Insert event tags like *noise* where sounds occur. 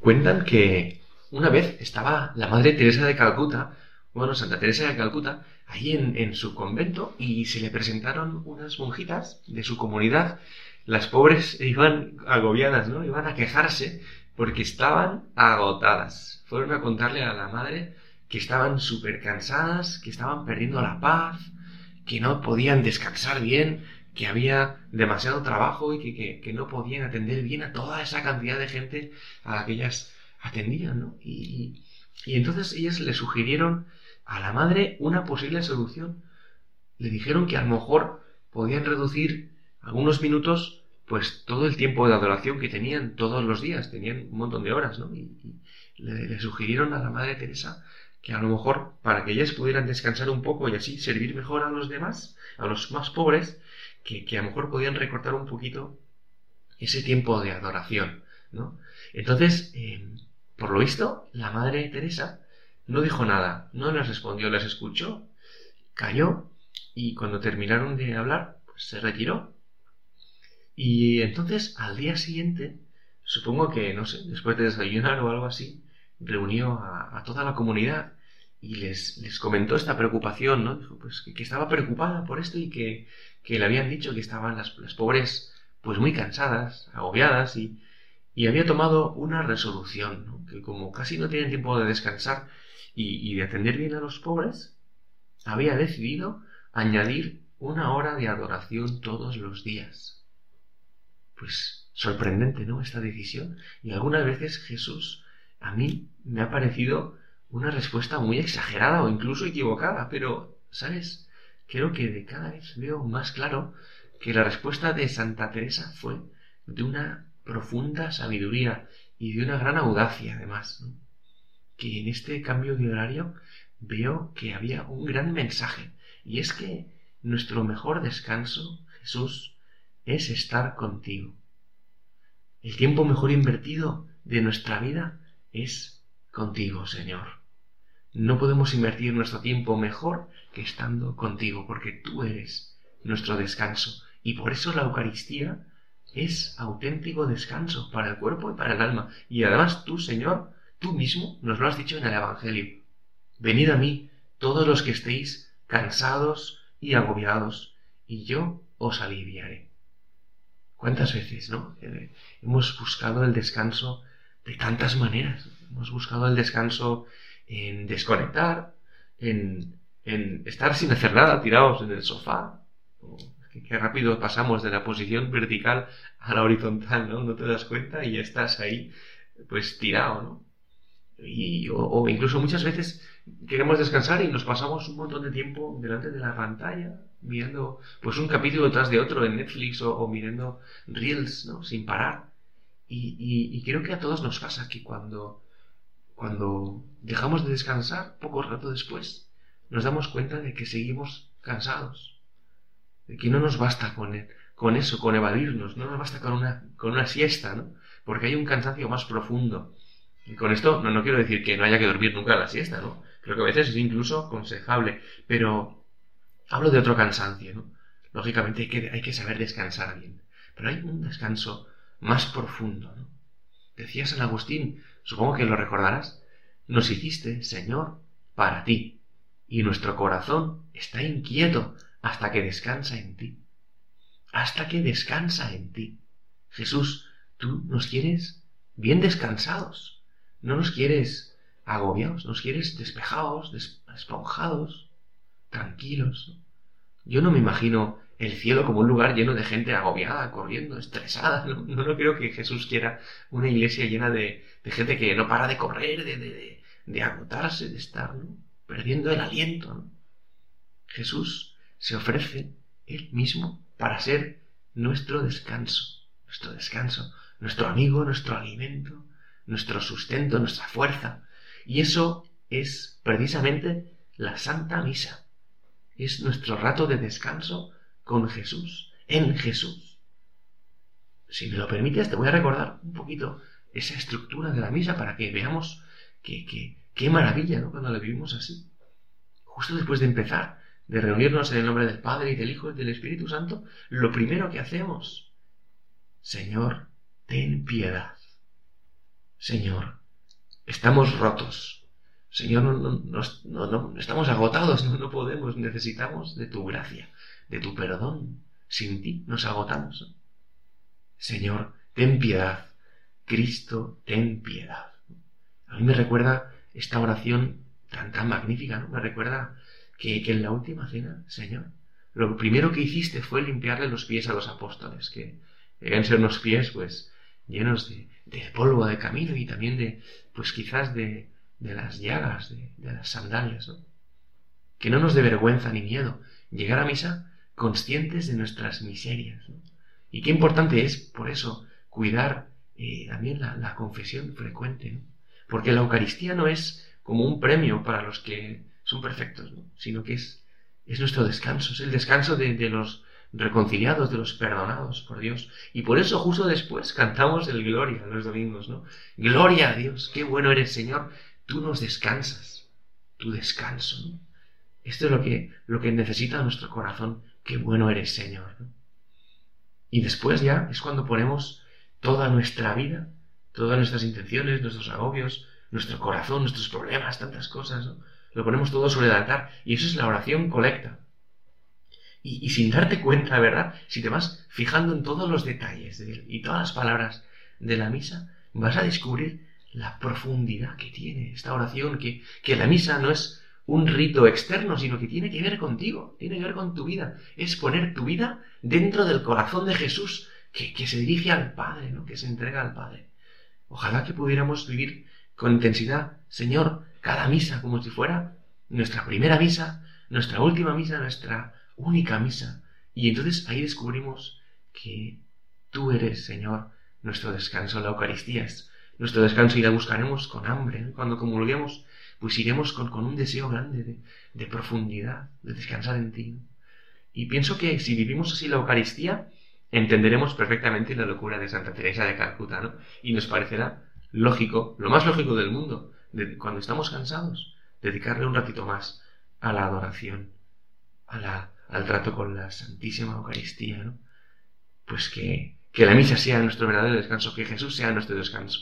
Cuentan que una vez estaba la Madre Teresa de Calcuta, bueno, Santa Teresa de Calcuta, ahí en, en su convento y se le presentaron unas monjitas de su comunidad. Las pobres *laughs* iban agobiadas, ¿no? Iban a quejarse porque estaban agotadas. Fueron a contarle a la madre que estaban súper cansadas, que estaban perdiendo la paz, que no podían descansar bien, que había demasiado trabajo y que, que, no podían atender bien a toda esa cantidad de gente a la que ellas atendían, ¿no? Y, y entonces ellas le sugirieron a la madre una posible solución. Le dijeron que a lo mejor podían reducir algunos minutos, pues todo el tiempo de adoración que tenían todos los días, tenían un montón de horas, ¿no? Y, le, le, sugirieron a la madre Teresa que a lo mejor para que ellas pudieran descansar un poco y así servir mejor a los demás, a los más pobres, que, a lo mejor podían recortar un poquito ese tiempo de adoración, ¿no? Entonces, eh, por lo visto, la Madre Teresa no dijo nada, no les respondió, les escuchó, cayó y cuando terminaron de hablar, pues se retiró. Y entonces, al día siguiente, supongo que, no sé, después de desayunar o algo así, reunió a, toda la comunidad y les, les, comentó esta preocupación, ¿no? Dijo, pues que, estaba preocupada por esto y que, que le habían dicho que estaban las, las pobres pues muy cansadas, agobiadas y, y había tomado una resolución, que como casi no tienen tiempo de descansar y, de atender bien a los pobres, había decidido añadir una hora de adoración todos los días. Pues sorprendente, ¿no? Esta decisión. Y algunas veces Jesús a mí me ha parecido una respuesta muy exagerada o incluso equivocada, pero, ¿sabes? creo que de cada vez veo más claro que la respuesta de Santa Teresa fue de una profunda sabiduría y de una gran audacia además. Que en este cambio de horario veo que había un gran mensaje y es que nuestro mejor descanso, Jesús, es estar contigo. El tiempo mejor invertido de nuestra vida es contigo, Señor. No podemos invertir nuestro tiempo mejor que estando contigo, porque tú eres nuestro descanso. Y por eso la Eucaristía es auténtico descanso para el cuerpo y para el alma. Y además tú, Señor, tú mismo nos lo has dicho en el Evangelio. Venid a mí, todos los que estéis cansados y agobiados, y yo os aliviaré. ¿Cuántas veces, no? Eh, hemos buscado el descanso de tantas maneras. Hemos buscado el descanso en desconectar, en, en estar sin hacer nada, tirados en el sofá. Qué, rápido pasamos de la posición vertical a la horizontal, ¿no? No te das cuenta y ya estás ahí, pues tirado, ¿no? Y, o, incluso muchas veces queremos descansar y nos pasamos un montón de tiempo delante de la pantalla mirando pues un capítulo tras de otro en Netflix o, mirando reels, ¿no? Sin parar. Y, y, y, creo que a todos nos pasa que cuando cuando dejamos de descansar, poco rato después, nos damos cuenta de que seguimos cansados, de que no nos basta con, con eso, con evadirnos, no nos basta con una, con una siesta, ¿no? Porque hay un cansancio más profundo. Y con esto no, no quiero decir que no haya que dormir nunca la siesta, ¿no? Creo que a veces es incluso aconsejable, pero hablo de otro cansancio, ¿no? Lógicamente hay que, hay que saber descansar bien, pero hay un descanso más profundo, ¿no? Decía San Agustín, supongo que lo recordarás, nos hiciste, Señor, para ti, y nuestro corazón está inquieto hasta que descansa en ti. Hasta que descansa en ti. Jesús, tú nos quieres bien descansados, no nos quieres agobiados, nos quieres despejados, esponjados, tranquilos. Yo no me imagino el cielo como un lugar lleno de gente agobiada, corriendo, estresada. No, no, creo que Jesús quiera una iglesia llena de, gente que no para de correr, de, de, de agotarse, de estar perdiendo el aliento. Jesús se ofrece él mismo para ser nuestro descanso, nuestro descanso, nuestro amigo, nuestro alimento, nuestro sustento, nuestra fuerza. Y eso es precisamente la Santa Misa. Es nuestro rato de descanso con Jesús, en Jesús. Si me lo permites, te voy a recordar un poquito esa estructura de la misa para que veamos que, qué maravilla ¿no? cuando la vivimos así. Justo después de empezar, de reunirnos en el nombre del Padre y del Hijo y del Espíritu Santo, lo primero que hacemos, Señor, ten piedad. Señor, estamos rotos. Señor, no, no, no, estamos agotados, no, podemos, necesitamos de tu gracia, de tu perdón. Sin ti nos agotamos. Señor, ten piedad. Cristo, ten piedad. A mí me recuerda esta oración tan, tan magnífica, ¿no? Me recuerda que, que en la última cena, Señor, lo primero que hiciste fue limpiarle los pies a los apóstoles, que deben ser unos pies, pues, llenos de, de, polvo de camino y también de, pues quizás de, de las llagas, de, de, las sandalias, ¿no? Que no nos dé vergüenza ni miedo llegar a misa conscientes de nuestras miserias, ¿no? Y qué importante es, por eso, cuidar eh, también la, confesión frecuente. Porque la Eucaristía no es como un premio para los que son perfectos, ¿no? Sino que es es nuestro descanso, es el descanso de, los reconciliados, de los perdonados por Dios. Y por eso justo después cantamos el Gloria los domingos, ¿no? Gloria a Dios, qué bueno eres Señor, tú nos descansas, tu descanso. Esto es lo que, lo que necesita nuestro corazón, qué bueno eres Señor. Y después ya es cuando ponemos toda nuestra vida, todas nuestras intenciones, nuestros agobios, nuestro corazón, nuestros problemas, tantas cosas, ¿no? Lo ponemos todo sobre el altar. Y eso es la oración colecta. Y, sin darte cuenta, ¿verdad? Si te vas fijando en todos los detalles y todas las palabras de la misa, vas a descubrir la profundidad que tiene esta oración, que, que la misa no es un rito externo, sino que tiene que ver contigo, tiene que ver con tu vida. Es poner tu vida dentro del corazón de Jesús, que, que se dirige al Padre, ¿no? que se entrega al Padre. Ojalá que pudiéramos vivir con intensidad, Señor, cada misa como si fuera nuestra primera misa, nuestra última misa, nuestra única misa. Y entonces ahí descubrimos que tú eres, Señor, nuestro descanso. La Eucaristía es nuestro descanso y la buscaremos con hambre. Cuando comulguemos, pues iremos con, un deseo grande de, profundidad, de descansar en ti. Y pienso que si vivimos así la Eucaristía, entenderemos perfectamente la locura de Santa Teresa de Calcuta, ¿no? Y nos parecerá lógico, lo más lógico del mundo, cuando estamos cansados, dedicarle un ratito más a la adoración, a la, al trato con la Santísima Eucaristía, ¿no? Pues que, que la misa sea nuestro verdadero descanso, que Jesús sea nuestro descanso.